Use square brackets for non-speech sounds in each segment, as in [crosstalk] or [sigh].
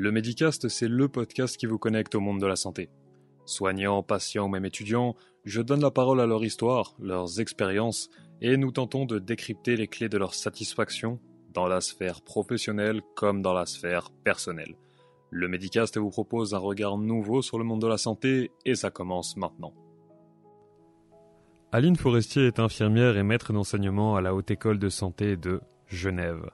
Le Medicast, c'est le podcast qui vous connecte au monde de la santé. Soignants, patients ou même étudiants, je donne la parole à leur histoire, leurs expériences, et nous tentons de décrypter les clés de leur satisfaction dans la sphère professionnelle comme dans la sphère personnelle. Le Medicast vous propose un regard nouveau sur le monde de la santé et ça commence maintenant. Aline Forestier est infirmière et maître d'enseignement à la Haute École de Santé de Genève.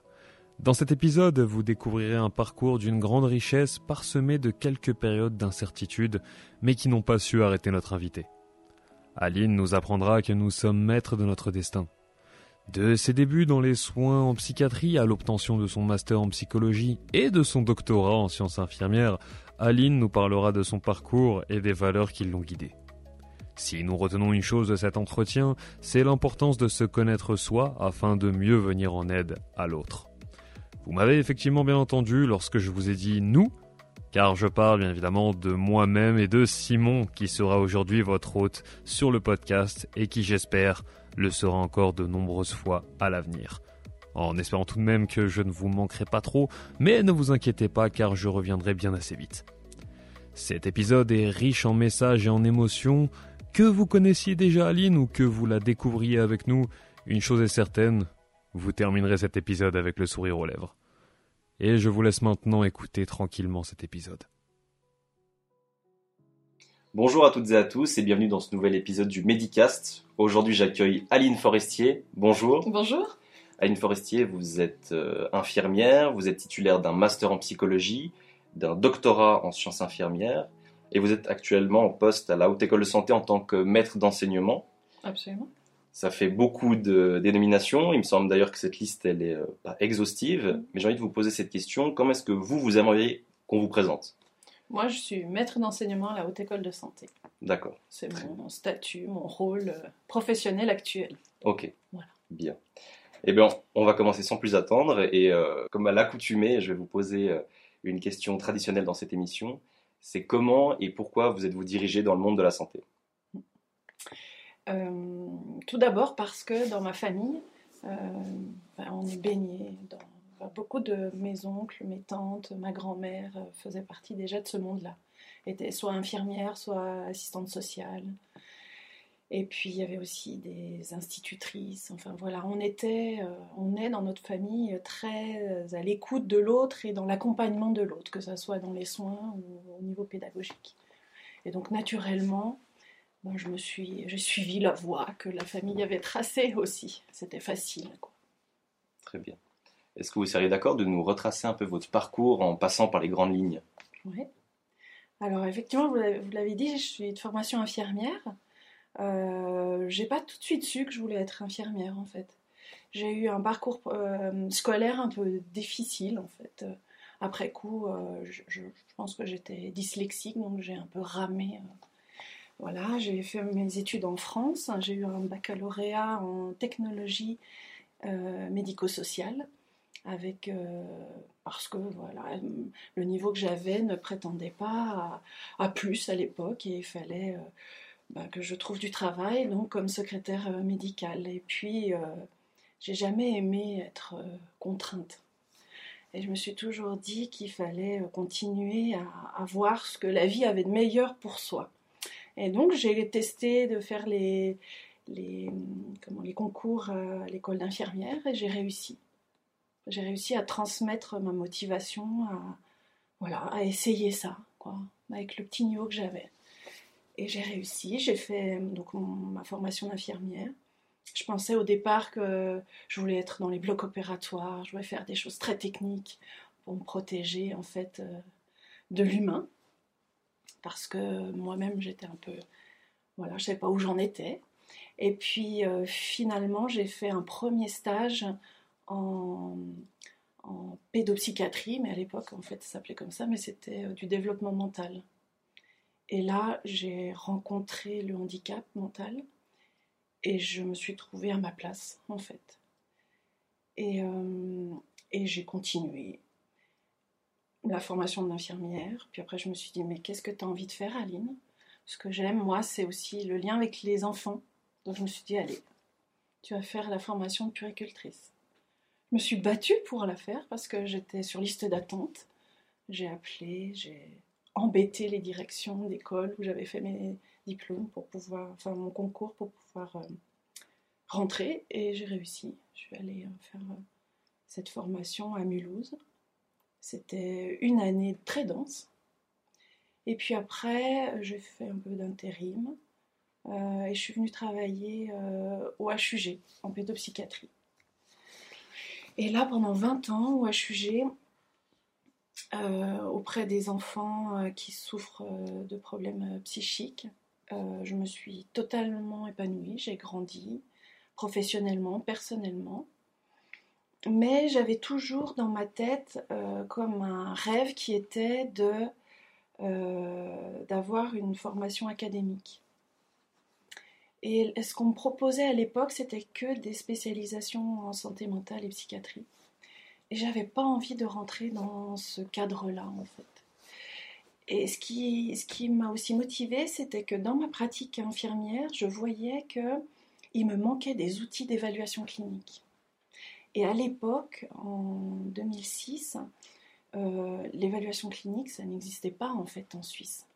Dans cet épisode, vous découvrirez un parcours d'une grande richesse parsemé de quelques périodes d'incertitude, mais qui n'ont pas su arrêter notre invité. Aline nous apprendra que nous sommes maîtres de notre destin. De ses débuts dans les soins en psychiatrie à l'obtention de son master en psychologie et de son doctorat en sciences infirmières, Aline nous parlera de son parcours et des valeurs qui l'ont guidée. Si nous retenons une chose de cet entretien, c'est l'importance de se connaître soi afin de mieux venir en aide à l'autre. Vous m'avez effectivement bien entendu lorsque je vous ai dit nous, car je parle bien évidemment de moi-même et de Simon qui sera aujourd'hui votre hôte sur le podcast et qui j'espère le sera encore de nombreuses fois à l'avenir. En espérant tout de même que je ne vous manquerai pas trop, mais ne vous inquiétez pas car je reviendrai bien assez vite. Cet épisode est riche en messages et en émotions, que vous connaissiez déjà Aline ou que vous la découvriez avec nous, une chose est certaine, vous terminerez cet épisode avec le sourire aux lèvres. Et je vous laisse maintenant écouter tranquillement cet épisode. Bonjour à toutes et à tous et bienvenue dans ce nouvel épisode du Medicast. Aujourd'hui j'accueille Aline Forestier. Bonjour. Bonjour. Aline Forestier, vous êtes euh, infirmière, vous êtes titulaire d'un master en psychologie, d'un doctorat en sciences infirmières et vous êtes actuellement en poste à la Haute École de Santé en tant que maître d'enseignement. Absolument. Ça fait beaucoup de dénominations. Il me semble d'ailleurs que cette liste, elle est euh, pas exhaustive. Mais j'ai envie de vous poser cette question. Comment est-ce que vous, vous aimeriez qu'on vous présente? Moi, je suis maître d'enseignement à la Haute École de Santé. D'accord. C'est mon statut, mon rôle euh, professionnel actuel. Ok. Voilà. Bien. Eh bien, on va commencer sans plus attendre. Et euh, comme à l'accoutumée, je vais vous poser une question traditionnelle dans cette émission. C'est comment et pourquoi vous êtes-vous dirigé dans le monde de la santé? Euh, tout d'abord parce que dans ma famille, euh, ben, on est baigné dans beaucoup de mes oncles, mes tantes, ma grand-mère euh, faisaient partie déjà de ce monde-là. Étaient soit infirmières, soit assistantes sociales. Et puis il y avait aussi des institutrices. Enfin voilà, on était, on est dans notre famille très à l'écoute de l'autre et dans l'accompagnement de l'autre, que ce soit dans les soins ou au niveau pédagogique. Et donc naturellement, je me suis, j'ai suivi la voie que la famille avait tracée aussi. C'était facile. Très bien. Est-ce que vous seriez d'accord de nous retracer un peu votre parcours en passant par les grandes lignes? Oui. Alors effectivement, vous l'avez dit, je suis de formation infirmière. Euh, j'ai pas tout de suite su que je voulais être infirmière en fait. J'ai eu un parcours euh, scolaire un peu difficile en fait. Après coup, euh, je, pense que j'étais dyslexique, donc j'ai un peu ramé voilà, j'ai fait mes études en France. J'ai eu un baccalauréat en technologie euh, médico-sociale euh, parce que voilà le niveau que j'avais ne prétendait pas à, plus à l'époque et il fallait euh, bah, que je trouve du travail donc comme secrétaire médicale et puis j'ai jamais aimé être contrainte et je me suis toujours dit qu'il fallait continuer à, à, voir ce que la vie avait de meilleur pour soi et donc j'ai testé de faire les, les, comment, les concours à l'école d'infirmière et j'ai réussi. J'ai réussi à transmettre ma motivation, à, voilà, à essayer ça, quoi, avec le petit niveau que j'avais. Et j'ai réussi, j'ai fait donc ma formation d'infirmière. Je pensais au départ que je voulais être dans les blocs opératoires, je voulais faire des choses très techniques pour me protéger en fait euh, de l'humain parce que moi-même j'étais un peu, voilà, je savais pas où j'en étais. Et puis euh, finalement j'ai fait un premier stage en, pédopsychiatrie, mais à l'époque en fait ça s'appelait comme ça, mais c'était euh, du développement mental. Et là j'ai rencontré le handicap mental et je me suis trouvée à ma place en fait. Et, euh, et j'ai continué la formation d'infirmière. Puis après, je me suis dit, mais qu'est-ce que tu as envie de faire, Aline? Ce que j'aime, moi, c'est aussi le lien avec les enfants. Donc je me suis dit, allez, tu vas faire la formation de puricultrice. Je me suis battue pour la faire parce que j'étais sur liste d'attente. J'ai appelé, j'ai embêté les directions d'école où j'avais fait mes diplômes pour pouvoir, enfin mon concours pour pouvoir euh, rentrer et j'ai réussi. Je suis allée euh, faire euh, cette formation à Mulhouse. C'était une année très dense. Et puis après, j'ai fait un peu d'intérim et je suis venue travailler au HUG en pédopsychiatrie. Et là, pendant 20 ans, au HUG, auprès des enfants qui souffrent de problèmes psychiques, je me suis totalement épanouie, j'ai grandi professionnellement, personnellement. Mais j'avais toujours dans ma tête euh, comme un rêve qui était euh, d'avoir une formation académique. Et ce qu'on me proposait à l'époque, c'était que des spécialisations en santé mentale et psychiatrie. Et j'avais pas envie de rentrer dans ce cadre-là, en fait. Et ce qui, ce qui m'a aussi motivée, c'était que dans ma pratique infirmière, je voyais que il me manquait des outils d'évaluation clinique. Et à l'époque, en 2006, euh, l'évaluation clinique, ça n'existait pas en fait en Suisse.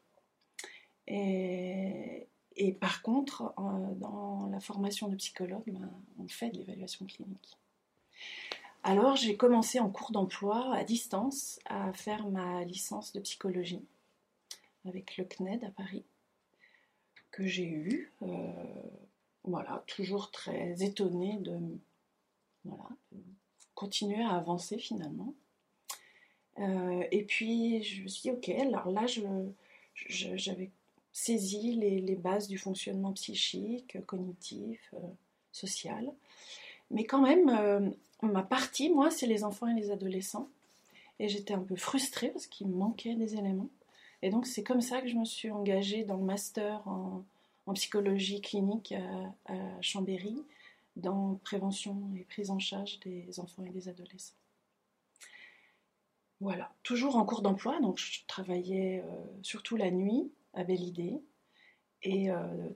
Et, par contre, dans la formation de psychologue, ben, on fait de l'évaluation clinique. Alors j'ai commencé en cours d'emploi à distance à faire ma licence de psychologie avec le CNED à Paris, que j'ai eu. Euh, voilà, toujours très étonnée de, continuer à avancer finalement. Euh, et puis je me suis dit, ok, alors là, j'avais saisi les, bases du fonctionnement psychique, cognitif, euh, social. Mais quand même, ma partie, moi, c'est les enfants et les adolescents. Et j'étais un peu frustrée parce qu'il manquait des éléments. Et donc c'est comme ça que je me suis engagée dans le master en, psychologie clinique à, Chambéry, dans prévention et prise en charge des enfants et des adolescents. Voilà, toujours en cours d'emploi, donc je travaillais euh, surtout la nuit à Belle Idée. Et euh,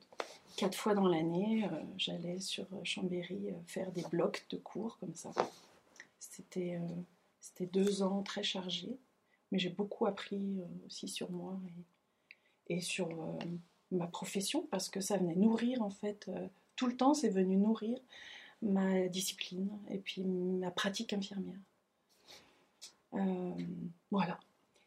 quatre fois dans l'année, euh, j'allais sur Chambéry faire des blocs de cours comme ça. C'était deux ans très chargés mais j'ai beaucoup appris aussi sur moi et, sur ma profession parce que ça venait nourrir en fait tout le temps, c'est venu nourrir ma discipline et puis ma pratique infirmière. voilà.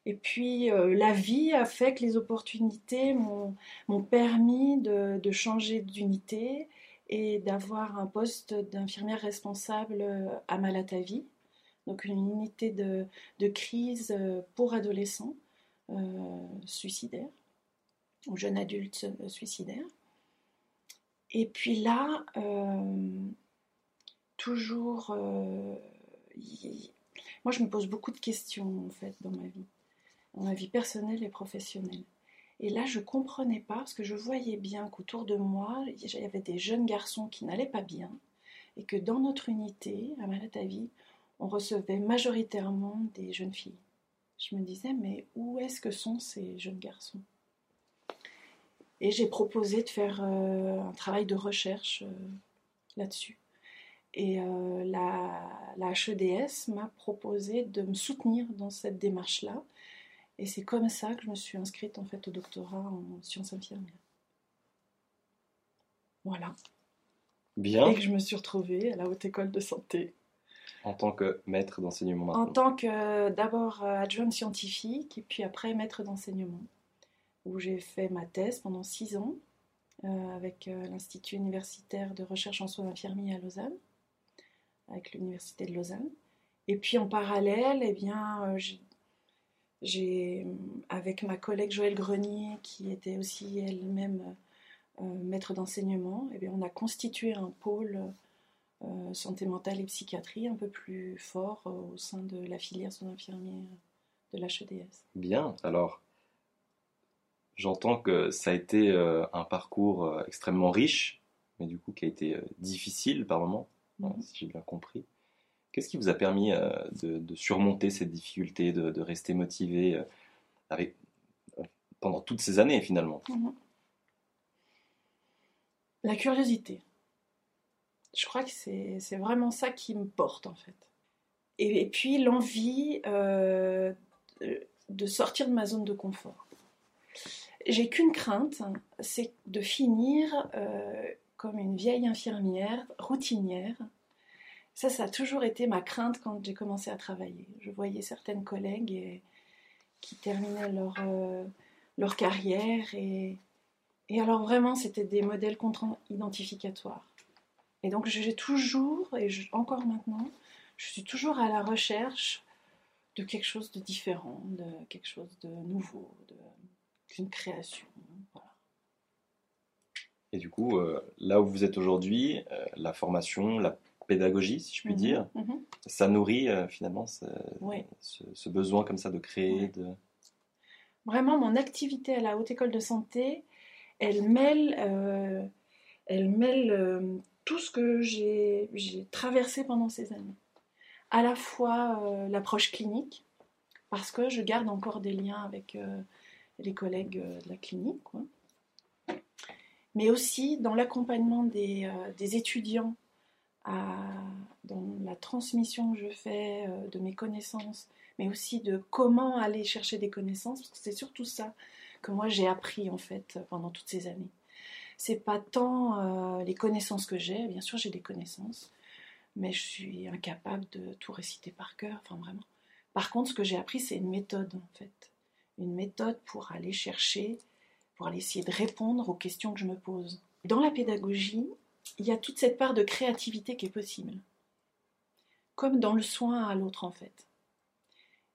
Et puis la vie a fait que les opportunités m'ont permis de, changer d'unité et d'avoir un poste d'infirmière responsable à Malatavie donc une unité de, crise euh, pour adolescents euh, suicidaires ou jeunes adultes euh, suicidaires. Et puis là, toujours, moi je me pose beaucoup de questions en fait dans ma vie, dans ma vie personnelle et professionnelle. Et là, je comprenais pas parce que je voyais bien qu'autour de moi, il y avait des jeunes garçons qui n'allaient pas bien et que dans notre unité, à Malatavi, on recevait majoritairement des jeunes filles. Je me disais, mais où est-ce que sont ces jeunes garçons? Et j'ai proposé de faire euh, un travail de recherche euh, là-dessus. Et euh, la, la HEDS m'a proposé de me soutenir dans cette démarche-là. Et c'est comme ça que je me suis inscrite en fait au doctorat en sciences infirmières. Voilà. Bien. Et que je me suis retrouvée à la haute école de santé. En tant que maître d'enseignement En tant que d'abord adjointe scientifique et puis après maître d'enseignement, où j'ai fait ma thèse pendant six ans euh, avec euh, l'Institut universitaire de recherche en soins infirmiers à Lausanne, avec l'Université de Lausanne. Et puis en parallèle, eh bien, j'ai, avec ma collègue Joëlle Grenier, qui était aussi elle-même maître d'enseignement, eh bien, on a constitué un pôle euh, santé mentale et psychiatrie un peu plus fort euh, au sein de la filière soins infirmiers de l'HEDS. Bien, alors j'entends que ça a été euh, un parcours extrêmement riche, mais du coup qui a été difficile par moments, mhm. si j'ai bien compris. Qu'est-ce qui vous a permis de, surmonter cette difficulté, de, rester motivé avec, pendant toutes ces années finalement? Mhm. La curiosité. Je crois que c'est vraiment ça qui me porte en fait. Et, puis l'envie, euh, de sortir de ma zone de confort. J'ai qu'une crainte, c'est de finir euh, comme une vieille infirmière routinière. Ça, ça a toujours été ma crainte quand j'ai commencé à travailler. Je voyais certaines collègues qui terminaient leur, euh, leur carrière et, et alors vraiment, c'était des modèles contre-identificatoires. Et donc j'ai toujours, et encore maintenant, je suis toujours à la recherche de quelque chose de différent, de quelque chose de nouveau, d'une création. Et du coup, euh, là où vous êtes aujourd'hui, euh, la formation, la pédagogie, si je puis mhm, dire, mhm. ça nourrit euh, finalement ce, ce, besoin comme ça de créer. De... Vraiment, mon activité à la Haute École de Santé, elle mêle, elle mêle tout ce que j'ai traversé pendant ces années à la fois l'approche clinique, parce que je garde encore des liens avec les collègues euh, de la clinique, mais aussi dans l'accompagnement des, étudiants, dans la transmission que je fais de mes connaissances, mais aussi de comment aller chercher des connaissances, parce que c'est surtout ça que moi j'ai appris en fait pendant toutes ces années. C'est pas tant les connaissances que j'ai, bien sûr j'ai des connaissances, mais je suis incapable de tout réciter par cœur, enfin vraiment. Par contre, ce que j'ai appris, c'est une méthode en fait. Une méthode pour aller chercher, pour aller essayer de répondre aux questions que je me pose. Dans la pédagogie, il y a toute cette part de créativité qui est possible. Comme dans le soin à l'autre en fait.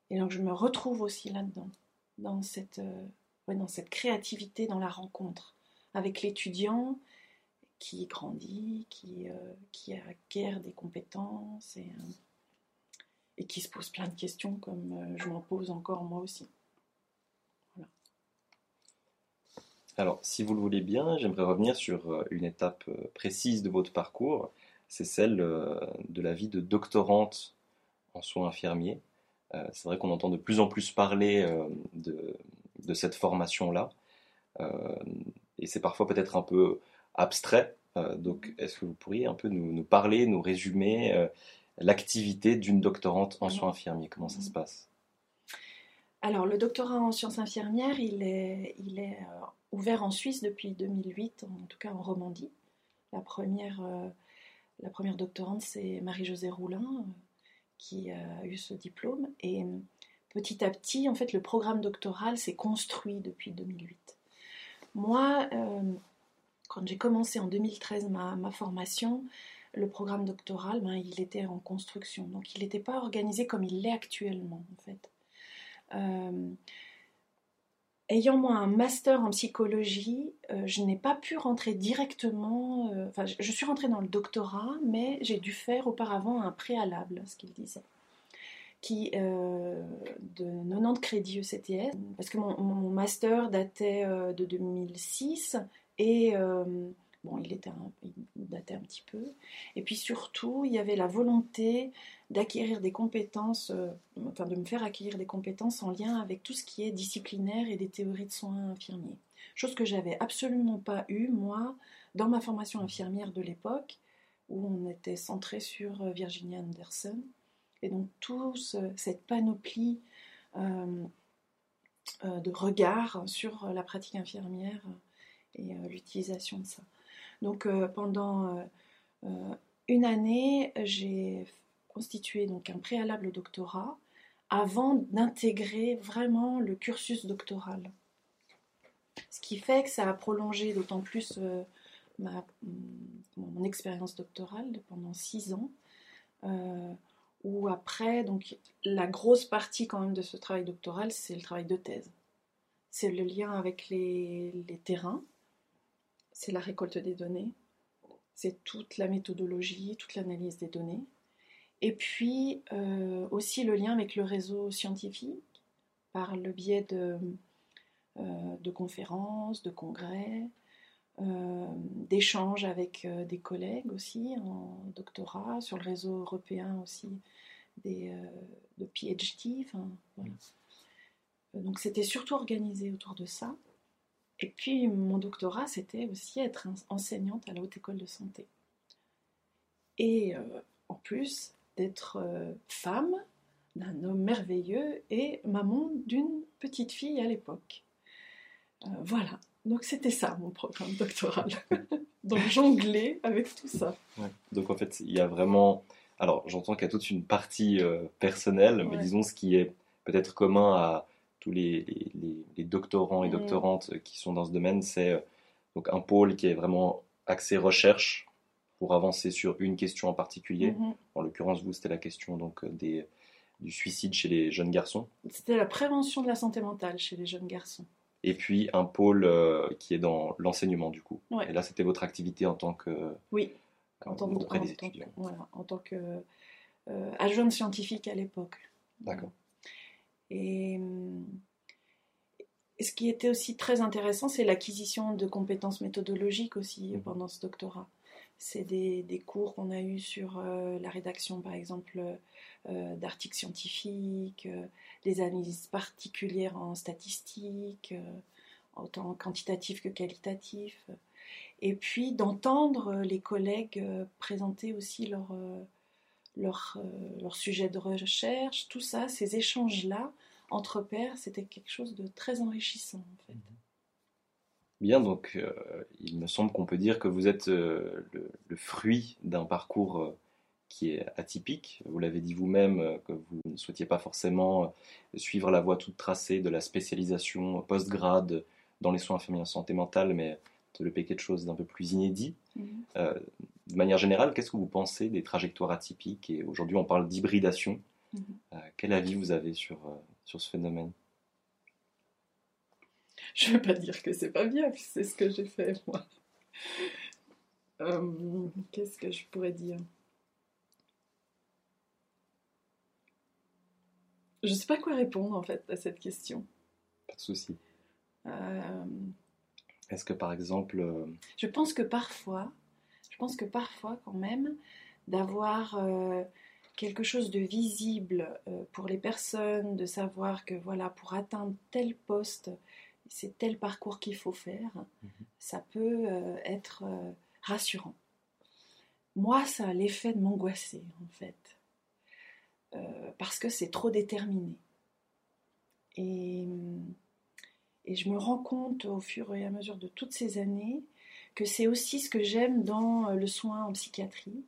Et donc je me retrouve aussi là-dedans, dans cette, euh, dans cette créativité, dans la rencontre avec l'étudiant qui grandit, qui, euh, qui acquiert des compétences et, euh, et, qui se pose plein de questions comme je m'en pose encore moi aussi. Alors, si vous le voulez bien, j'aimerais revenir sur une étape précise de votre parcours. C'est celle de la vie de doctorante en soins infirmiers. C'est vrai qu'on entend de plus en plus parler de, de cette formation-là. Et c'est parfois peut-être un peu abstrait. Euh, donc, est-ce que vous pourriez un peu nous, parler, nous résumer euh, l'activité d'une doctorante en soins infirmiers? Comment ça se passe? Alors, le doctorat en sciences infirmières, il est, euh, ouvert en Suisse depuis 2008, en tout cas en Romandie. La première, la première doctorante, c'est Marie-Josée Roulin, qui a eu ce diplôme. Et petit à petit, en fait, le programme doctoral s'est construit depuis 2008. Moi, quand j'ai commencé en 2013 ma, formation, le programme doctoral, ben, il était en construction. Donc il n'était pas organisé comme il l'est actuellement, en fait. Euh, ayant moi un master en psychologie, euh, je n'ai pas pu rentrer directement. Euh, enfin, je, suis rentrée dans le doctorat, mais j'ai dû faire auparavant un préalable, ce qu'il disait, qui de 90 crédits ECTS, parce que mon, master datait de 2006 et euh, bon, il, était datait un petit peu. Et puis surtout, il y avait la volonté d'acquérir des compétences, euh, enfin de me faire acquérir des compétences en lien avec tout ce qui est disciplinaire et des théories de soins infirmiers. Chose que j'avais absolument pas eue, moi, dans ma formation infirmière de l'époque, où on était centré sur euh, Virginia Anderson. Et donc, toute cette panoplie de regards sur la pratique infirmière et euh, l'utilisation de ça. Donc euh, pendant euh, une année, j'ai constitué donc un préalable doctorat avant d'intégrer vraiment le cursus doctoral. Ce qui fait que ça a prolongé d'autant plus mon expérience doctorale pendant six ans, euh, où après, donc la grosse partie quand même de ce travail doctoral, c'est le travail de thèse. C'est le lien avec les terrains, c'est la récolte des données, c'est toute la méthodologie, toute l'analyse des données, et puis euh, aussi le lien avec le réseau scientifique par le biais de, euh, conférences, de congrès, euh, d'échanges avec des collègues aussi en doctorat, sur le réseau européen aussi des, de PhD. Donc c'était surtout organisé autour de ça. Et puis mon doctorat, c'était aussi être enseignante à la haute école de santé. Et euh, en plus d'être euh, femme, d'un homme merveilleux et maman d'une petite fille à l'époque. Euh, voilà, donc c'était ça mon programme doctoral. [laughs] donc jongler avec tout ça. Donc en fait, il y a vraiment... Alors j'entends qu'il y a toute une partie personnelle, mais disons ce qui est peut-être commun à tous les, les, doctorants et mm. doctorantes qui sont dans ce domaine, c'est euh, donc un pôle qui est vraiment axé recherche pour avancer sur une question en particulier. Mm-hmm. En l'occurrence, vous, c'était la question donc des, du suicide chez les jeunes garçons. C'était la prévention de la santé mentale chez les jeunes garçons. Et puis un pôle euh, qui est dans l'enseignement du coup. Et là, c'était votre activité en tant que oui, en tant auprès des étudiants. voilà, en tant que euh, adjointe scientifique à l'époque. D'accord. Et, ce qui était aussi très intéressant, c'est l'acquisition de compétences méthodologiques aussi mmh. pendant ce doctorat. C'est des, des, cours qu'on a eus sur euh, la rédaction, par exemple, euh, d'articles scientifiques, euh, des analyses particulières en statistiques, euh, autant quantitatifs que qualitatifs, et puis d'entendre les collègues présenter aussi leur, leur, sujet de recherche, tout ça, ces échanges-là entre pairs, c'était quelque chose de très enrichissant en fait. Bien, donc il me semble qu'on peut dire que vous êtes le, le, fruit d'un parcours qui est atypique. Vous l'avez dit vous-même euh, que vous ne souhaitiez pas forcément euh, suivre la voie toute tracée de la spécialisation post-grade dans les soins infirmiers en santé mentale, mais de le quelque chose d'un peu plus inédit. Mhm. Euh, de manière générale, qu'est-ce que vous pensez des trajectoires atypiques Et aujourd'hui, on parle d'hybridation. Mhm. quel avis vous avez sur, sur ce phénomène? Je ne veux pas dire que c'est pas bien, c'est ce que j'ai fait moi. Qu'est-ce que je pourrais dire? Je ne sais pas quoi répondre en fait à cette question. Pas de souci. Euh, Est-ce que par exemple. Euh, je pense que parfois, pense que parfois quand même, d'avoir euh, quelque chose de visible pour les personnes, de savoir que voilà, pour atteindre tel poste, c'est tel parcours qu'il faut faire, mhm. ça peut être rassurant. Moi, ça a l'effet de m'angoisser en fait. Euh, parce que c'est trop déterminé. Et, et, je me rends compte au fur et à mesure de toutes ces années que c'est aussi ce que j'aime dans le soin en psychiatrie,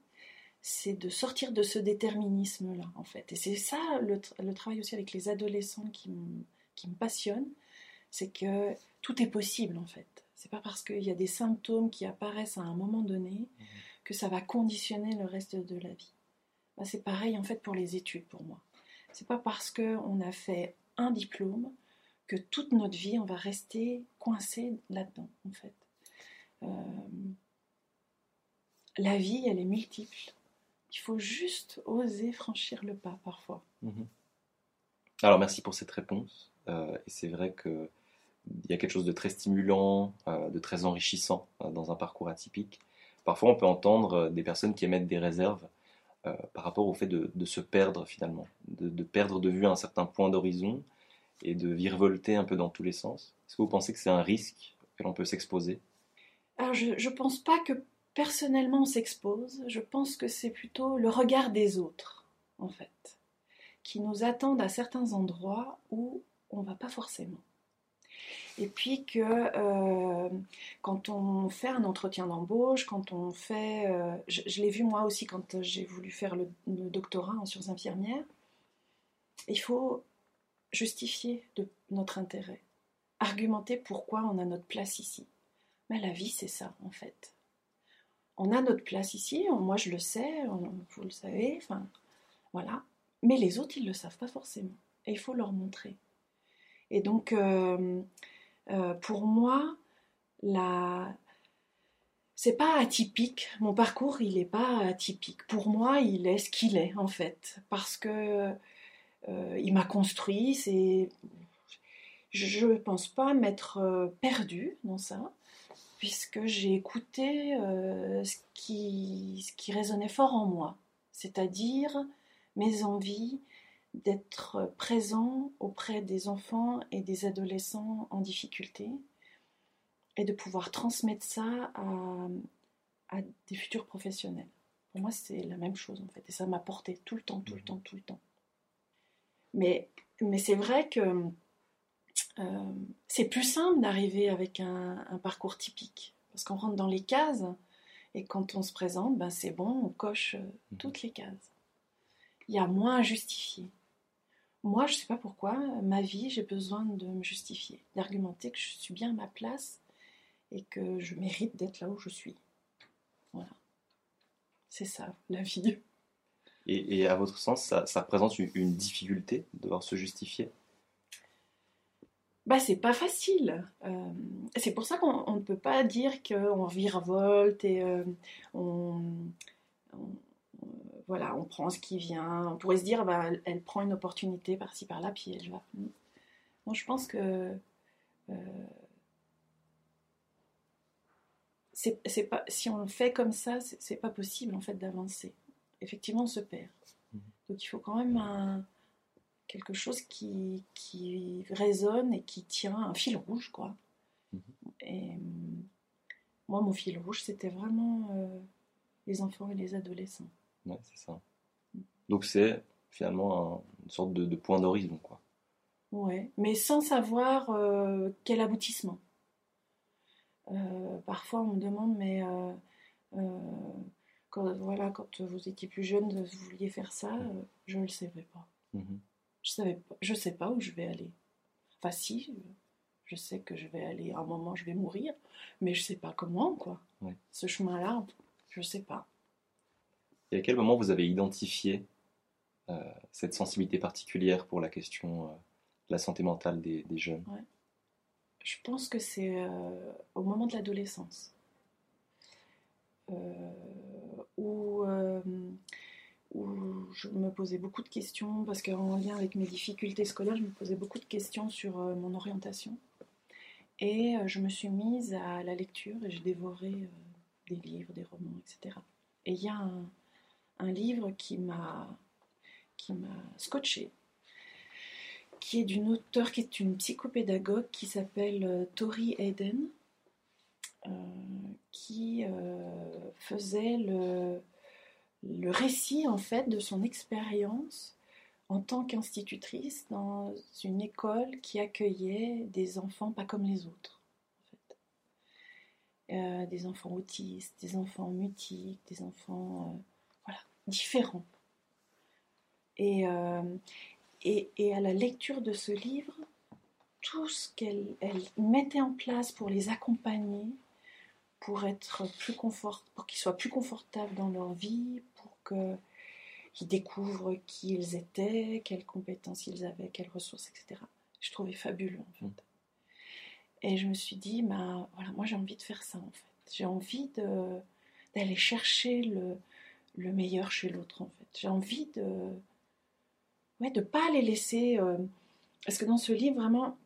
c'est de sortir de ce déterminisme-là, en fait. Et c'est ça le, le, travail aussi avec les adolescents qui, qui me passionne, c'est que tout est possible, en fait. C'est pas parce qu'il y a des symptômes qui apparaissent à un moment donné mmh. que ça va conditionner le reste de la vie. Bah, c'est pareil en fait pour les études pour moi. C'est pas parce qu'on a fait un diplôme que toute notre vie on va rester coincé là-dedans en fait. Euh, la vie elle est multiple. Il faut juste oser franchir le pas parfois. Mhm. Alors merci pour cette réponse. Euh, et c'est vrai que il y a quelque chose de très stimulant, euh, de très enrichissant dans un parcours atypique. Parfois, on peut entendre des personnes qui émettent des réserves par rapport au fait de, se perdre finalement, de, perdre de vue un certain point d'horizon et de virevolter un peu dans tous les sens. Est-ce que vous pensez que c'est un risque que l'on peut s'exposer Alors je ne pense pas que personnellement on s'expose, je pense que c'est plutôt le regard des autres en fait, qui nous attendent à certains endroits où on ne va pas forcément. Et puis que euh, quand on fait un entretien d'embauche, quand on fait... Euh, je, l'ai vu moi aussi quand j'ai voulu faire le, doctorat en sciences infirmières, il faut justifier de notre intérêt, argumenter pourquoi on a notre place ici. Mais la vie, c'est ça, en fait. On a notre place ici, moi je le sais, vous le savez, enfin, voilà. Mais les autres, ils ne le savent pas forcément. Et il faut leur montrer. Et donc, euh, euh, pour moi, la... c'est pas atypique. Mon parcours, il n'est pas atypique. Pour moi, il est ce qu'il est, en fait. Parce que euh, il m'a construit. C'est... Je ne pense pas m'être perdue dans ça, puisque j'ai écouté ce, qui, ce qui résonnait fort en moi, c'est-à-dire mes envies, d'être présent auprès des enfants et des adolescents en difficulté et de pouvoir transmettre ça à, des futurs professionnels. Pour moi, c'est la même chose en fait, et ça m'a porté tout le temps, tout le temps, tout le temps. Mais, mais c'est vrai que euh, c'est plus simple d'arriver avec un, un parcours typique. Parce qu'on rentre dans les cases et quand on se présente, ben c'est bon, on coche euh, Mhm. toutes les cases. Il y a moins à justifier. Moi, je ne sais pas pourquoi, ma vie, j'ai besoin de me justifier, d'argumenter que je suis bien à ma place et que je mérite d'être là où je suis. Voilà. C'est ça, la vie. Et, et à votre sens, ça, ça représente une, une difficulté de devoir se justifier? Bah, c'est pas facile. Euh, c'est pour ça qu'on on ne peut pas dire qu'on virevolte et euh, on, on- voilà, on prend ce qui vient. On pourrait se dire, bah, elle, prend une opportunité par-ci par-là, puis elle va. Moi, je pense que euh, c'est c'est pas, si on le fait comme ça, c'est c'est pas possible en fait d'avancer. Effectivement, on se perd. Mhm. Donc, il faut quand même un, quelque chose qui, qui résonne et qui tient un fil rouge, quoi. Mhm. Et euh, moi, mon fil rouge, c'était vraiment euh, les enfants et les adolescents. Ouais, c'est ça. Donc c'est finalement un- une sorte de, de point d'horizon, quoi. Ouais, mais sans savoir euh, quel aboutissement. Euh, parfois, on me demande, mais quand, voilà, quand vous étiez plus jeune, vous vouliez faire ça, euh, je ne le savais pas. Mhm. Je savais pas, je sais pas où je vais aller. Enfin, si, je sais que je vais aller, à un moment, je vais mourir, mais je sais pas comment, quoi. Ouais. Ce chemin-là, je sais pas. Et à quel moment vous avez identifié euh, cette sensibilité particulière pour la question euh, de la santé mentale des, des jeunes? Je pense que c'est euh, au moment de l'adolescence. Où, où je me posais beaucoup de questions, parce qu'en lien avec mes difficultés scolaires, je me posais beaucoup de questions sur euh, mon orientation. Et euh, je me suis mise à la lecture et j'ai dévoré euh, des livres, des romans, etc. Et il y a un, livre qui m'a scotché, qui est d'une auteure qui est une psychopédagogue qui s'appelle Tori Hayden, qui faisait le, le récit en fait de son expérience en tant qu'institutrice dans une école qui accueillait des enfants pas comme les autres. Euh, des enfants autistes, des enfants mutiques, des enfants euh, voilà, différents. Et, euh, et, et à la lecture de ce livre, tout ce qu'elle elle mettait en place pour les accompagner, pour être plus confort, pour qu'ils soient plus confortables dans leur vie, qu'ils découvrent qui ils étaient, quelles compétences ils avaient, quelles ressources, etc. Je trouvais fabuleux en fait. Et je me suis dit, bah, voilà, moi j'ai envie de faire ça en fait. J'ai envie de- d'aller chercher le, le meilleur chez l'autre en fait. J'ai envie de ouais, de pas les laisser. euh, parce que dans ce livre, vraiment,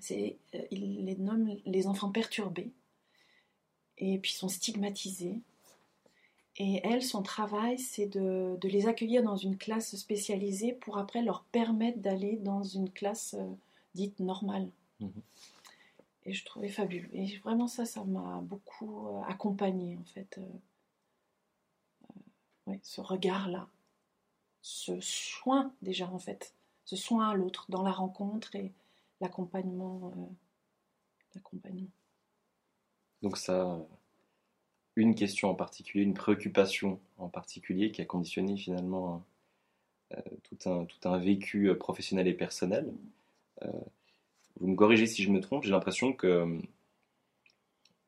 c'est, euh, il les nomme les enfants perturbés et puis sont stigmatisés. Et elle, son travail, c'est de, de les accueillir dans une classe spécialisée pour après leur permettre d'aller dans une classe euh, dite normale. Mhm. Et je trouvais fabuleux. Et vraiment, ça, ça m'a beaucoup euh, accompagnée, en fait. euh, euh, ouais, ce regard-là ce soin déjà en fait, ce soin à l'autre dans la rencontre et l'accompagnement. euh, l'accompagnement. Donc ça, une question en particulier, une préoccupation en particulier qui a conditionné finalement euh, tout, un, tout un vécu euh, professionnel et personnel. Euh, vous me corrigez si je me trompe, j'ai l'impression que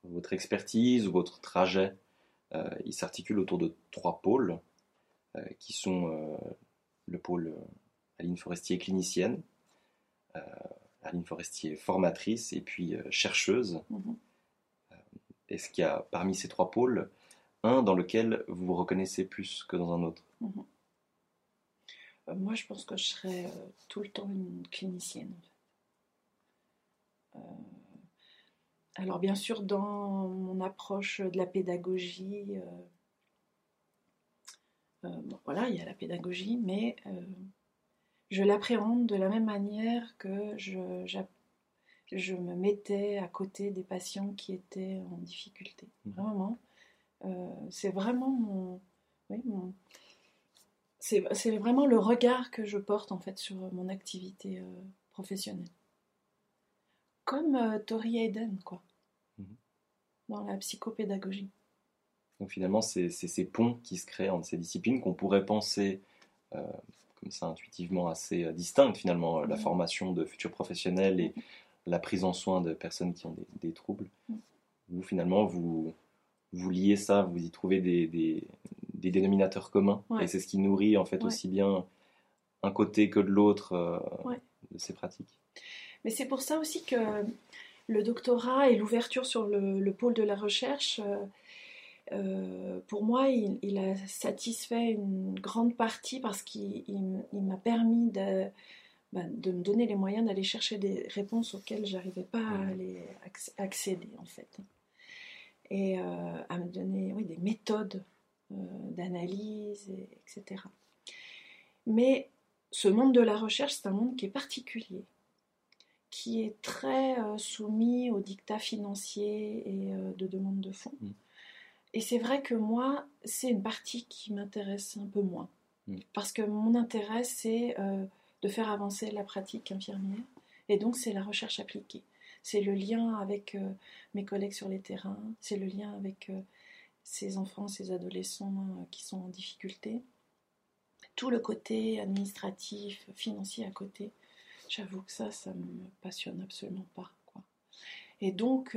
votre expertise ou votre trajet, il s'articule autour de trois pôles qui sont le pôle Aline Forestier clinicienne, Aline Forestier formatrice et puis chercheuse. Mhm. Est-ce qu'il y a parmi ces trois pôles un dans lequel vous vous reconnaissez plus que dans un autre Euh, moi, je pense que je serais euh, tout le temps une clinicienne. en fait. Euh, alors, bien sûr, dans mon approche de la pédagogie, voilà, il y a la pédagogie, mais je l'appréhende de la même manière que je, me mettais à côté des patients qui étaient en difficulté. Mhm. Vraiment, euh, c'est vraiment mon, oui, mon- c'est vraiment le regard que je porte en fait sur mon activité euh, professionnelle. Comme euh, Tori Hayden, quoi, Mhm. dans la psychopédagogie. Donc finalement, c'est c'est ces ponts qui se créent entre ces disciplines qu'on pourrait penser comme ça intuitivement assez distinctes finalement, la formation de futurs professionnels et la prise en soin de personnes qui ont des, des troubles. Mhm. Vous finalement, vous, vous liez ça, vous y trouvez des, des, des dénominateurs communs Ouais. et c'est ce qui nourrit en fait Ouais. aussi bien un côté que de l'autre euh, Ouais. de ces pratiques. Mais c'est pour ça aussi que le doctorat et l'ouverture sur le, le pôle de la recherche, euh, euh, pour moi, il, il a satisfait une grande partie parce qu'il il- il m'a permis de, ben, de me donner les moyens d'aller chercher des réponses auxquelles j'arrivais pas à aller acc- accéder en fait. Et euh, à me donner oui, des méthodes euh, d'analyse, et- etc. Mais ce monde de la recherche, c'est un monde qui est particulier qui est très euh, soumis aux dictats financiers et de demande de fonds. Mm. Et c'est vrai que moi, c'est une partie qui m'intéresse un peu moins. Mm. Parce que mon intérêt, c'est de faire avancer la pratique infirmière. Et donc, c'est la recherche appliquée. C'est le lien avec euh, mes collègues sur les terrains. C'est le lien avec euh, ces enfants, ces adolescents euh, qui sont en difficulté. Tout le côté administratif, financier à côté. J'avoue que ça, ça me passionne absolument pas. Quoi. Et donc,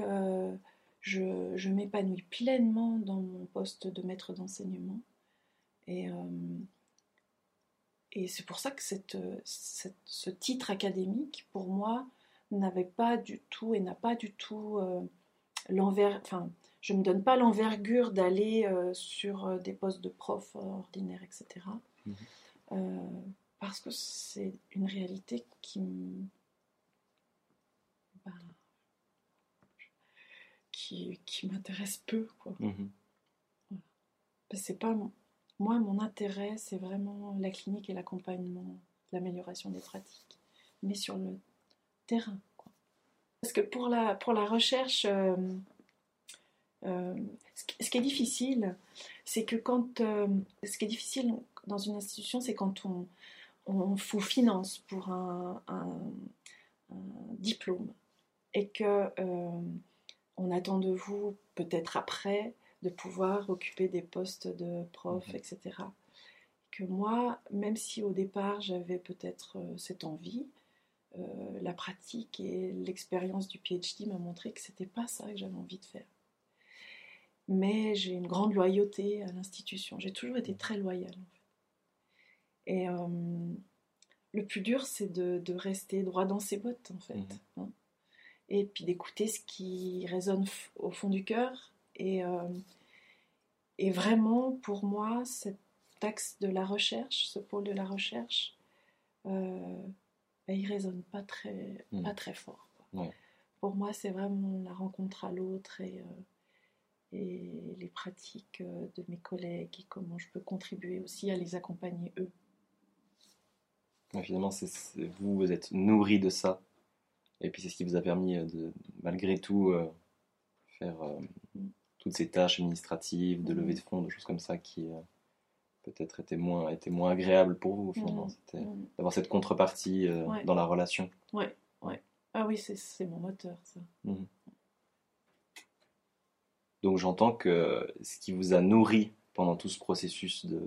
je, je m'épanouis pleinement dans mon poste de maître d'enseignement. Et, et c'est pour ça que cette, cette- ce titre académique, pour moi, n'avait pas du tout et n'a pas du tout euh, l'envers. Enfin, je ne me donne pas l'envergure d'aller euh, sur euh, des postes de prof euh, ordinaire, etc. Mhm. Euh, parce que c'est une réalité qui me- ben, qui, qui m'intéresse peu quoi. Mhm. C'est pas mon- moi mon intérêt c'est vraiment la clinique et l'accompagnement l'amélioration des pratiques mais sur le terrain parce que pour la recherche euh, euh, ce, qui, est difficile c'est que quand euh, dans une institution c'est quand on on vous finance pour un, un- diplôme et que on attend de vous peut-être après de pouvoir occuper des postes de prof, Mhm. etc. Que moi, même si au départ j'avais peut-être euh, cette envie, euh, la pratique et l'expérience du PhD m'a montré que c'était pas ça que j'avais envie de faire. Mais j'ai une grande loyauté à l'institution. J'ai toujours été très loyale. En fait. Et euh, le plus dur, c'est de, de rester droit dans ses bottes, en fait. Mhm. hein. Et puis d'écouter ce qui résonne au fond du cœur. Et, euh, et vraiment, pour moi, cet axe de la recherche, ce pôle de la recherche, euh, ben, il résonne pas très, pas très fort. Ouais. Pour moi, c'est vraiment la rencontre à l'autre et, euh, et les pratiques de mes collègues et comment je peux contribuer aussi à les accompagner eux. Ouais, Finalement, vous, vous êtes nourri de ça. Et puis c'est ce qui vous a permis de, malgré tout, euh, faire euh, Mm. Toutes ces tâches administratives, de levée de fonds, de choses comme ça qui euh, peut-être étaient moins, étaient moins agréables pour vous, finalement. Mhm. C'était Mm. d'avoir cette contrepartie euh, Ouais. dans la relation. Ah oui, c'est- mon moteur, ça. Donc j'entends que ce qui vous a nourri pendant tout ce processus de,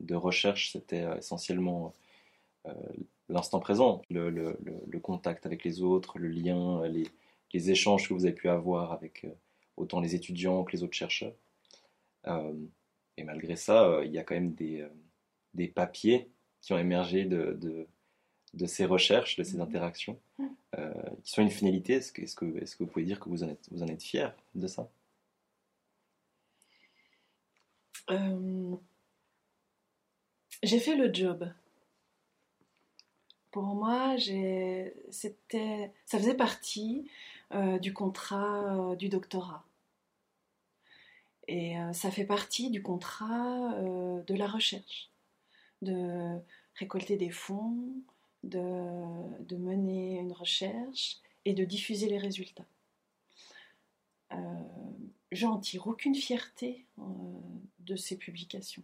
de recherche, c'était euh, essentiellement euh, l'instant présent, le, le- le- le contact avec les autres, le lien, les, les échanges que vous avez pu avoir avec euh, autant les étudiants que les autres chercheurs. Euh, et malgré ça, euh, il y a quand même des, euh, des papiers qui ont émergé de, de, de ces recherches, de ces Mhm. interactions, Mhm. euh, qui sont une finalité. Est-ce que, est-ce que, est-ce que vous pouvez dire que vous en êtes, vous en êtes fier de ça? Euh, j'ai fait le job. Pour moi, j'ai- c'était, ça faisait partie euh, du contrat euh, du doctorat. Et euh, ça fait partie du contrat de la recherche, de récolter des fonds, de, de mener une recherche et de diffuser les résultats. J'en tire aucune fierté de ces publications.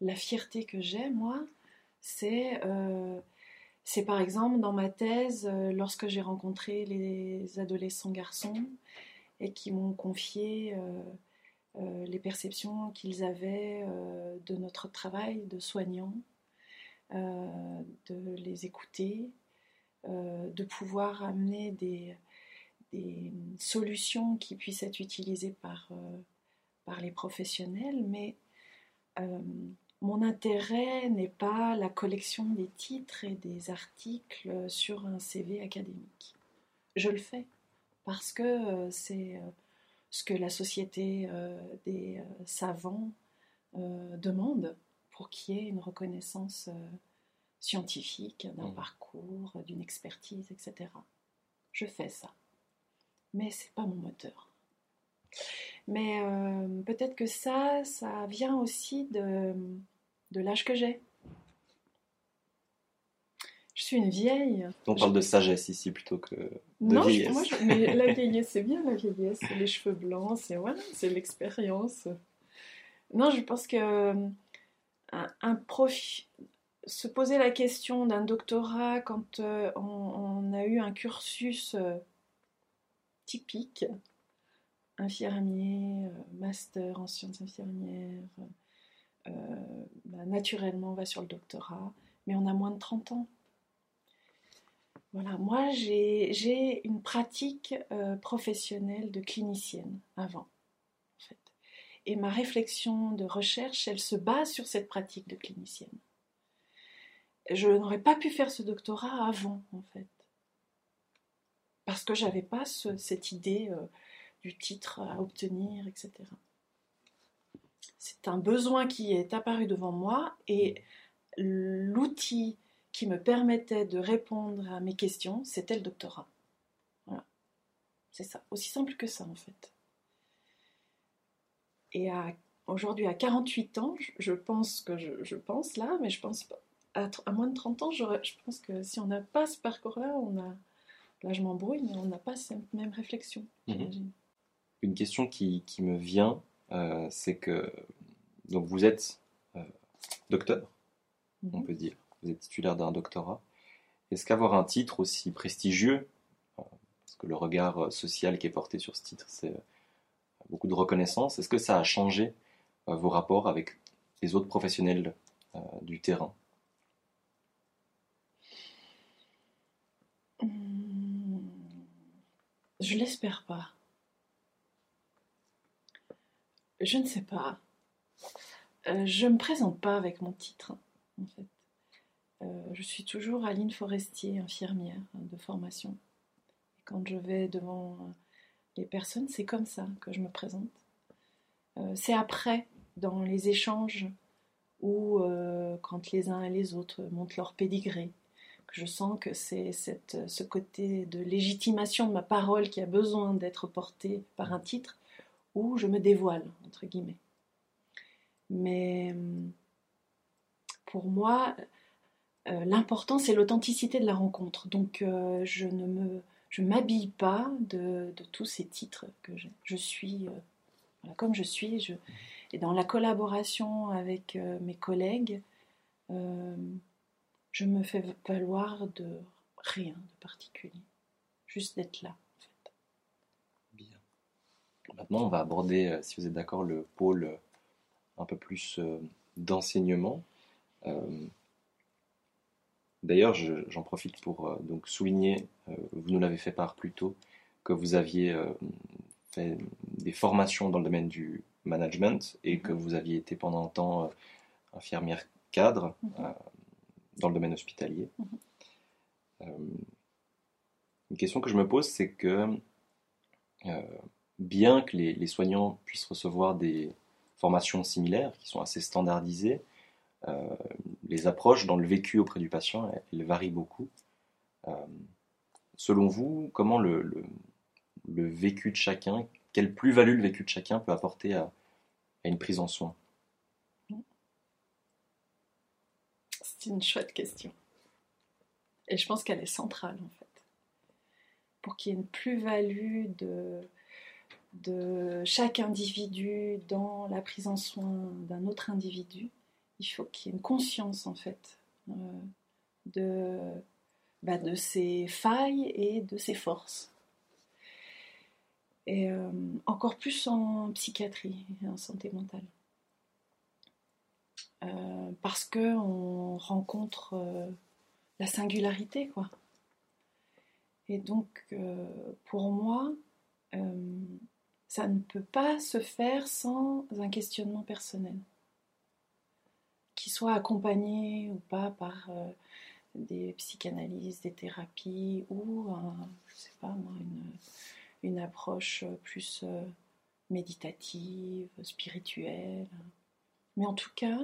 La fierté que j'ai, moi, C'est c'est par exemple dans ma thèse, lorsque j'ai rencontré les adolescents garçons et qui m'ont confié les perceptions qu'ils avaient de notre travail de soignants, de les écouter, de pouvoir amener des, des solutions qui puissent être utilisées par, euh, par les professionnels, mais euh, mon intérêt n'est pas la collection des titres et des articles sur un CV académique. Je le fais parce que euh, c'est ce que la société des savants demande pour qu'il y ait une reconnaissance scientifique d'un mmh. parcours, d'une expertise, etc. Je fais ça mais c'est pas mon moteur. Mais euh, peut-être que ça, ça vient aussi de, de l'âge que j'ai. Je suis une vieille. On parle de sagesse ici plutôt que de non, vieillesse. moi, mais [laughs] la vieillesse, c'est bien la vieillesse, c'est les cheveux blancs, c'est voilà, c'est l'expérience. Non, je pense que un, se poser la question d'un doctorat quand euh, on, a eu un cursus euh, typique, infirmier, euh, master en sciences infirmières, euh, bah, naturellement on va sur le doctorat, mais on a moins de 30 ans. Voilà, moi j'ai une pratique euh, professionnelle de clinicienne avant. En fait. Et ma réflexion de recherche, elle se base sur cette pratique de clinicienne. Je n'aurais pas pu faire ce doctorat avant, en fait parce que j'avais pas cette idée euh, du titre à obtenir, etc. C'est un besoin qui est apparu devant moi et l'outil qui me permettait de répondre à mes questions, c'était le doctorat. Voilà. C'est ça, aussi simple que ça en fait. Et aujourd'hui, à 48 ans, je, pense que je, pense là, mais je pense pas. À, à moins de 30 ans, je pense que si on n'a pas ce parcours-là, on a, Là, je m'embrouille, mais on n'a pas cette même réflexion, mhm. Une question qui, qui me vient, euh, c'est que donc vous êtes euh, docteur, on mhm. peut dire. Vous êtes titulaire d'un doctorat. Est-ce qu'avoir un titre aussi prestigieux, euh, parce que le regard social qui est porté sur ce titre, c'est beaucoup de reconnaissance, est-ce que ça a changé vos rapports avec les autres professionnels du terrain? Je l'espère pas. Je ne sais pas. Euh, je ne me présente pas avec mon titre, en fait. Euh, je suis toujours Aline Forestier, infirmière de formation. Et quand je vais devant les personnes, c'est comme ça que je me présente. Euh, c'est après, dans les échanges, ou quand les uns et les autres montent leur pédigré, je sens que c'est ce côté de légitimation de ma parole qui a besoin d'être porté par un titre où je me dévoile, entre guillemets. Mais pour moi, euh, l'important, c'est l'authenticité de la rencontre. Donc, euh, je ne me, je m'habille pas de, tous ces titres que j'ai. Je suis euh, comme je suis. Et dans la collaboration avec mes collègues, je me fais valoir de rien de particulier. Juste d'être là. Maintenant, on va aborder, euh, si vous êtes d'accord, le pôle euh, un peu plus euh, d'enseignement. D'ailleurs, j'en profite pour donc souligner, vous nous l'avez fait part plus tôt, que vous aviez fait des formations dans le domaine du management et que vous aviez été pendant un temps infirmière cadre. Mm-hmm dans le domaine hospitalier. Mhm. Euh, une question que je me pose, c'est que euh, bien que les, soignants puissent recevoir des formations similaires, qui sont assez standardisées, euh, les approches dans le vécu auprès du patient, elles, varient beaucoup. selon vous, comment le, vécu de chacun, quelle plus-value le vécu de chacun peut apporter à une prise en soin? C'est une chouette question. Et je pense qu'elle est centrale en fait. Pour qu'il y ait une plus-value de, de chaque individu dans la prise en soin d'un autre individu, il faut qu'il y ait une conscience en fait de, bah, de ses failles et de ses forces. Et encore plus en psychiatrie et en santé mentale. parce qu'on rencontre la singularité, quoi. Et donc, pour moi, ça ne peut pas se faire sans un questionnement personnel, qui soit accompagné ou pas par euh, des psychanalyses, des thérapies ou sais pas une, approche plus euh, méditative, spirituelle. Mais en tout cas,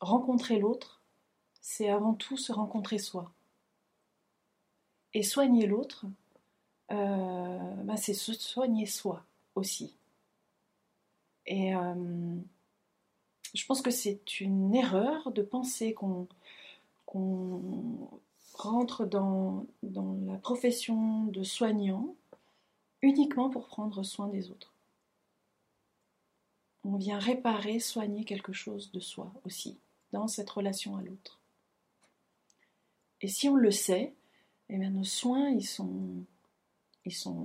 rencontrer l'autre, c'est avant tout se rencontrer soi. Et soigner l'autre, euh, ben, c'est se soigner soi aussi. Et euh, je pense que c'est une erreur de penser qu'on rentre dans, la profession de soignant uniquement pour prendre soin des autres. On vient réparer, soigner quelque chose de soi aussi, dans cette relation à l'autre. Et si on le sait, eh bien nos soins, ils sont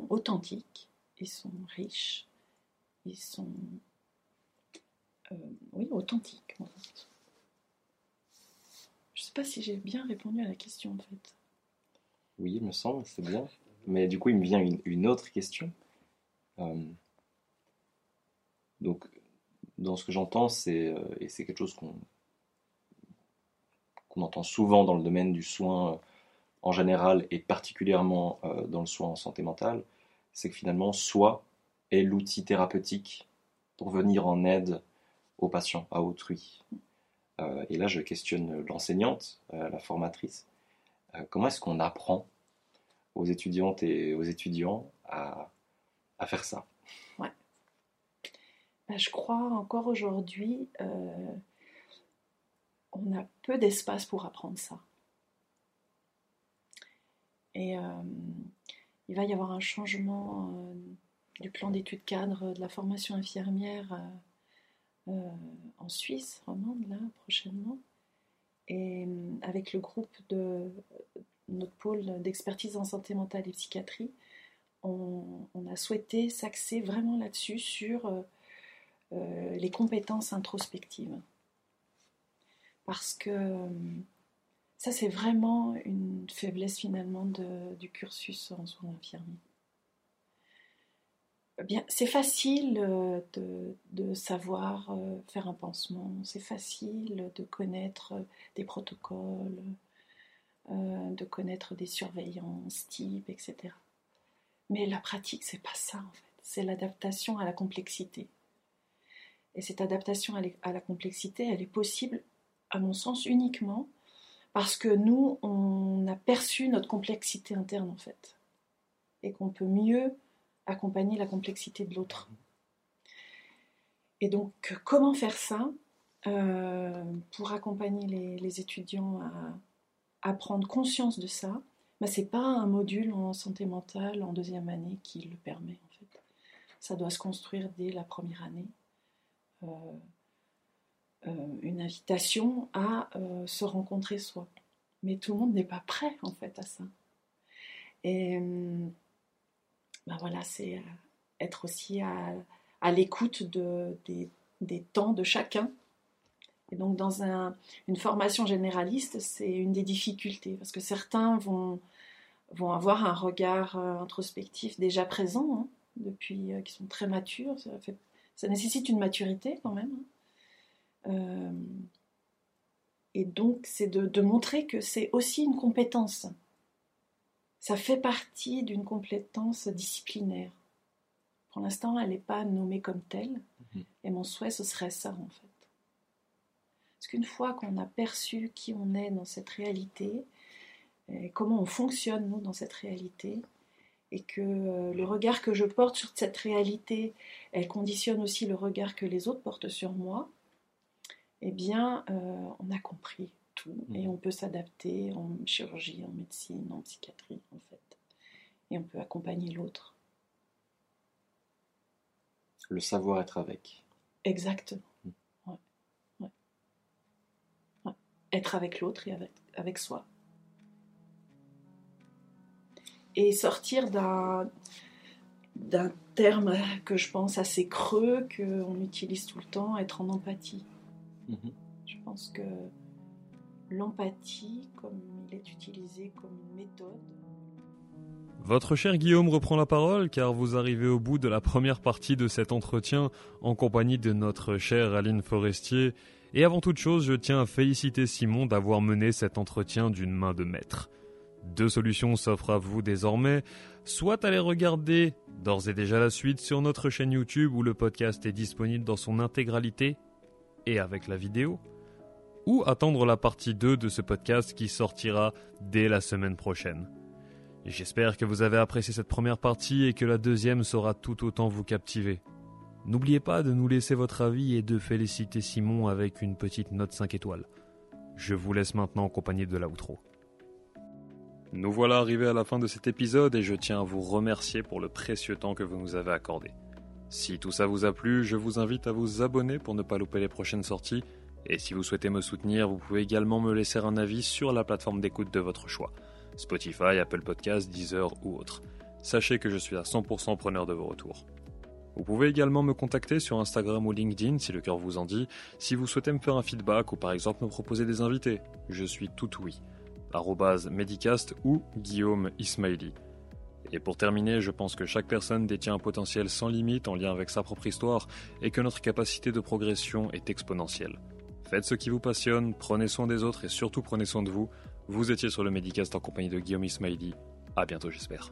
authentiques, ils sont riches, ils sont euh, oui, authentiques. Je ne sais pas si j'ai bien répondu à la question en fait. Oui, il me semble, c'est bien. Mais du coup, il me vient une, autre question. Euh, donc, dans ce que j'entends, c'est, euh, et c'est quelque chose qu'on, qu'on entend souvent dans le domaine du soin en général et particulièrement dans le soin en santé mentale, c'est que finalement, soi est l'outil thérapeutique pour venir en aide aux patients, à autrui. Euh, et là, je questionne l'enseignante, euh, la formatrice. Euh, comment est-ce qu'on apprend aux étudiantes et aux étudiants à, faire ça? Ouais. Bah, je crois encore aujourd'hui, on a peu d'espace pour apprendre ça. Et il va y avoir un changement euh, du plan d'études cadre de la formation infirmière euh, euh, en Suisse romande, là, prochainement. Et avec le groupe de notre pôle d'expertise en santé mentale et psychiatrie, on, a souhaité s'axer vraiment là-dessus, sur les compétences introspectives. Parce que ça, c'est vraiment une faiblesse finalement du cursus en soins infirmiers. Eh bien, c'est facile euh, de, savoir euh, faire un pansement, c'est facile de connaître des protocoles, euh, de connaître des surveillances types, etc. Mais la pratique, c'est pas ça en fait. C'est l'adaptation à la complexité. Et cette adaptation à la complexité, elle est possible, à mon sens, uniquement parce que nous, on a perçu notre complexité interne en fait, et qu'on peut mieux accompagner la complexité de l'autre. Et donc, comment faire ça euh, pour accompagner les, étudiants à, prendre conscience de ça? Bah, Ce n'est pas un module en santé mentale en deuxième année qui le permet en fait. Ça doit se construire dès la première année. Euh, une invitation à euh, se rencontrer soi. Mais tout le monde n'est pas prêt en fait à ça. Et ben voilà, c'est être aussi à, l'écoute de, des, temps de chacun. Et donc dans une formation généraliste, c'est une des difficultés, parce que certains vont, vont avoir un regard introspectif déjà présent, hein, depuis qu'ils sont très matures. Ça, nécessite une maturité quand même. Hein. Euh, et donc, c'est de, montrer que c'est aussi une compétence. Ça fait partie d'une compétence disciplinaire. Pour l'instant, elle n'est pas nommée comme telle. Mhm. Et mon souhait, ce serait ça, en fait. Parce qu'une fois qu'on a perçu qui on est dans cette réalité, et comment on fonctionne, nous, dans cette réalité, et que euh, le regard que je porte sur cette réalité, elle conditionne aussi le regard que les autres portent sur moi, eh bien, euh, on a compris tout et mmh. on peut s'adapter en chirurgie, en médecine, en psychiatrie, en fait. Et on peut accompagner l'autre. Le savoir-être avec. Exactement. Mmh. être avec l'autre et avec, avec soi. Et sortir d'un d'un terme que je pense assez creux, qu'on utilise tout le temps, être en empathie. Mhm. Je pense que l'empathie, comme il est utilisé comme une méthode, Votre cher Guillaume reprend la parole car vous arrivez au bout de la première partie de cet entretien en compagnie de notre chère Aline Forestier. Et avant toute chose, je tiens à féliciter Simon d'avoir mené cet entretien d'une main de maître. Deux solutions s'offrent à vous désormais, soit aller regarder d'ores et déjà la suite sur notre chaîne YouTube où le podcast est disponible dans son intégralité et avec la vidéo, ou attendre la partie 2 de ce podcast qui sortira dès la semaine prochaine. J'espère que vous avez apprécié cette première partie et que la deuxième saura tout autant vous captiver. N'oubliez pas de nous laisser votre avis et de féliciter Simon avec une petite note 5 étoiles. Je vous laisse maintenant en compagnie de l'outro. Nous voilà arrivés à la fin de cet épisode et je tiens à vous remercier pour le précieux temps que vous nous avez accordé. Si tout ça vous a plu, je vous invite à vous abonner pour ne pas louper les prochaines sorties. Et si vous souhaitez me soutenir, vous pouvez également me laisser un avis sur la plateforme d'écoute de votre choix. Spotify, Apple Podcasts, Deezer ou autre. Sachez que je suis à 100% preneur de vos retours. Vous pouvez également me contacter sur Instagram ou LinkedIn si le cœur vous en dit, si vous souhaitez me faire un feedback ou par exemple me proposer des invités. Je suis tout oui. Medicast ou Guillaume Ismaili. Et pour terminer, je pense que chaque personne détient un potentiel sans limite en lien avec sa propre histoire et que notre capacité de progression est exponentielle. Faites ce qui vous passionne, prenez soin des autres et surtout prenez soin de vous. Vous étiez sur le Medicast en compagnie de Guillaume Ismaili. À bientôt, j'espère.